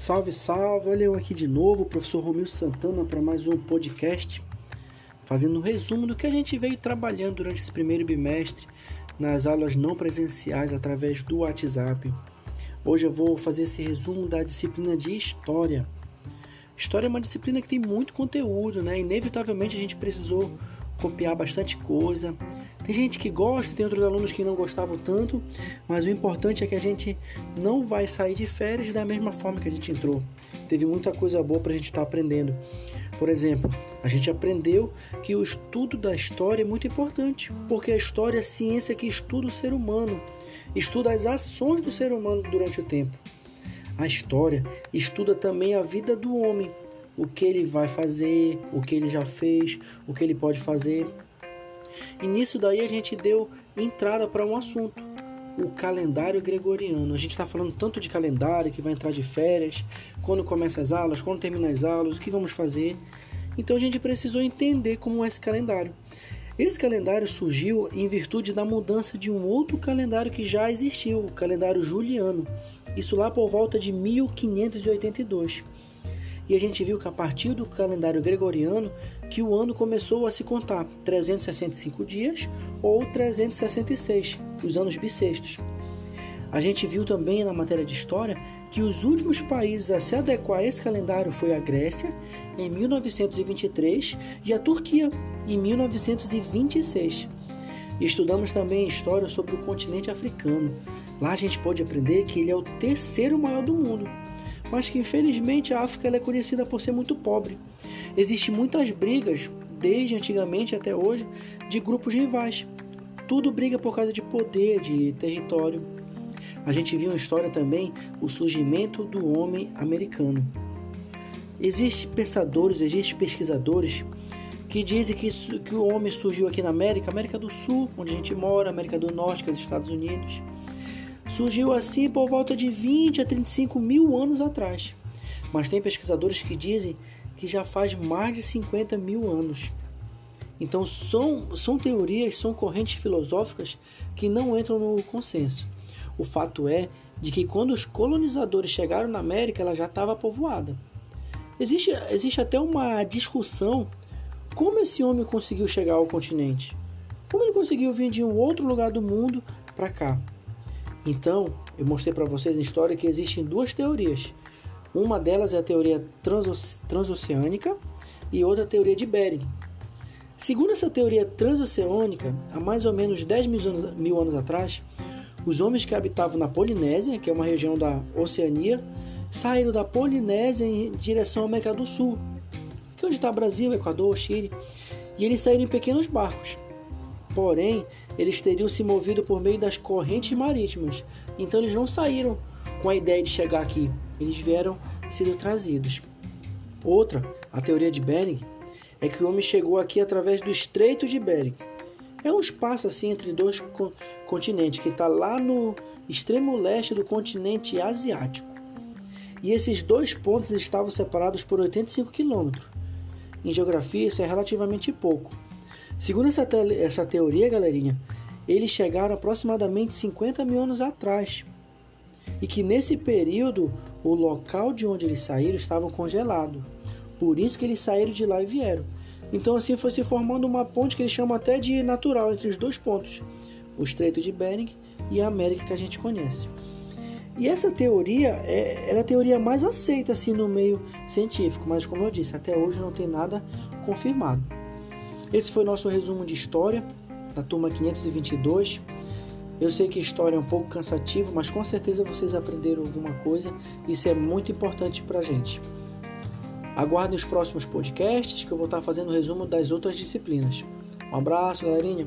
Salve, salve! Olha eu aqui de novo, professor Romil Santana, para mais um podcast, fazendo um resumo do que a gente veio trabalhando durante esse primeiro bimestre nas aulas não presenciais através do WhatsApp. Hoje eu vou fazer esse resumo da disciplina de História. História é uma disciplina que tem muito conteúdo, né? Inevitavelmente a gente precisou copiar bastante coisa, tem gente que gosta, tem outros alunos que não gostavam tanto, mas o importante é que a gente não vai sair de férias da mesma forma que a gente entrou. Teve muita coisa boa para a gente estar tá aprendendo. Por exemplo, a gente aprendeu que o estudo da história é muito importante, porque a história é a ciência que estuda o ser humano, estuda as ações do ser humano durante o tempo. A história estuda também a vida do homem, o que ele vai fazer, o que ele já fez, o que ele pode fazer. E nisso daí a gente deu entrada para um assunto, o calendário gregoriano. A gente está falando tanto de calendário que vai entrar de férias, quando começa as aulas, quando termina as aulas, o que vamos fazer. Então a gente precisou entender como é esse calendário. Esse calendário surgiu em virtude da mudança de um outro calendário que já existiu, o calendário juliano. Isso lá por volta de 1582. E a gente viu que a partir do calendário gregoriano que o ano começou a se contar 365 dias ou 366, os anos bissextos. A gente viu também na matéria de história que os últimos países a se adequar a esse calendário foi a Grécia em 1923 e a Turquia em 1926. E estudamos também história sobre o continente africano. Lá a gente pode aprender que ele é o terceiro maior do mundo mas que infelizmente a África é conhecida por ser muito pobre. Existem muitas brigas, desde antigamente até hoje, de grupos rivais. Tudo briga por causa de poder, de território. A gente viu em história também o surgimento do homem americano. Existem pensadores, existem pesquisadores que dizem que, que o homem surgiu aqui na América, América do Sul, onde a gente mora, América do Norte, que é os Estados Unidos surgiu assim por volta de 20 a 35 mil anos atrás. Mas tem pesquisadores que dizem que já faz mais de 50 mil anos. Então são, são teorias, são correntes filosóficas que não entram no consenso. O fato é de que quando os colonizadores chegaram na América, ela já estava povoada. Existe, existe até uma discussão como esse homem conseguiu chegar ao continente. Como ele conseguiu vir de um outro lugar do mundo para cá? Então, eu mostrei para vocês em história que existem duas teorias. Uma delas é a teoria transoceânica e outra a teoria de Bering. Segundo essa teoria transoceânica, há mais ou menos 10 mil anos, mil anos atrás, os homens que habitavam na Polinésia, que é uma região da Oceania, saíram da Polinésia em direção à América do Sul, que é onde está Brasil, Equador, Chile, e eles saíram em pequenos barcos. Porém, eles teriam se movido por meio das correntes marítimas. Então eles não saíram com a ideia de chegar aqui, eles vieram sendo trazidos. Outra, a teoria de Bering, é que o homem chegou aqui através do Estreito de Bering. É um espaço assim entre dois continentes que está lá no extremo leste do continente asiático. E esses dois pontos estavam separados por 85 quilômetros. Em geografia, isso é relativamente pouco. Segundo essa, te essa teoria, galerinha, eles chegaram aproximadamente 50 mil anos atrás. E que nesse período o local de onde eles saíram estava congelado. Por isso que eles saíram de lá e vieram. Então assim foi se formando uma ponte que eles chamam até de natural entre os dois pontos, o Estreito de Bering e a América que a gente conhece. E essa teoria é, é a teoria mais aceita assim no meio científico, mas como eu disse, até hoje não tem nada confirmado. Esse foi nosso resumo de história da turma 522. Eu sei que história é um pouco cansativo, mas com certeza vocês aprenderam alguma coisa. Isso é muito importante para a gente. Aguardem os próximos podcasts que eu vou estar fazendo resumo das outras disciplinas. Um abraço, galerinha!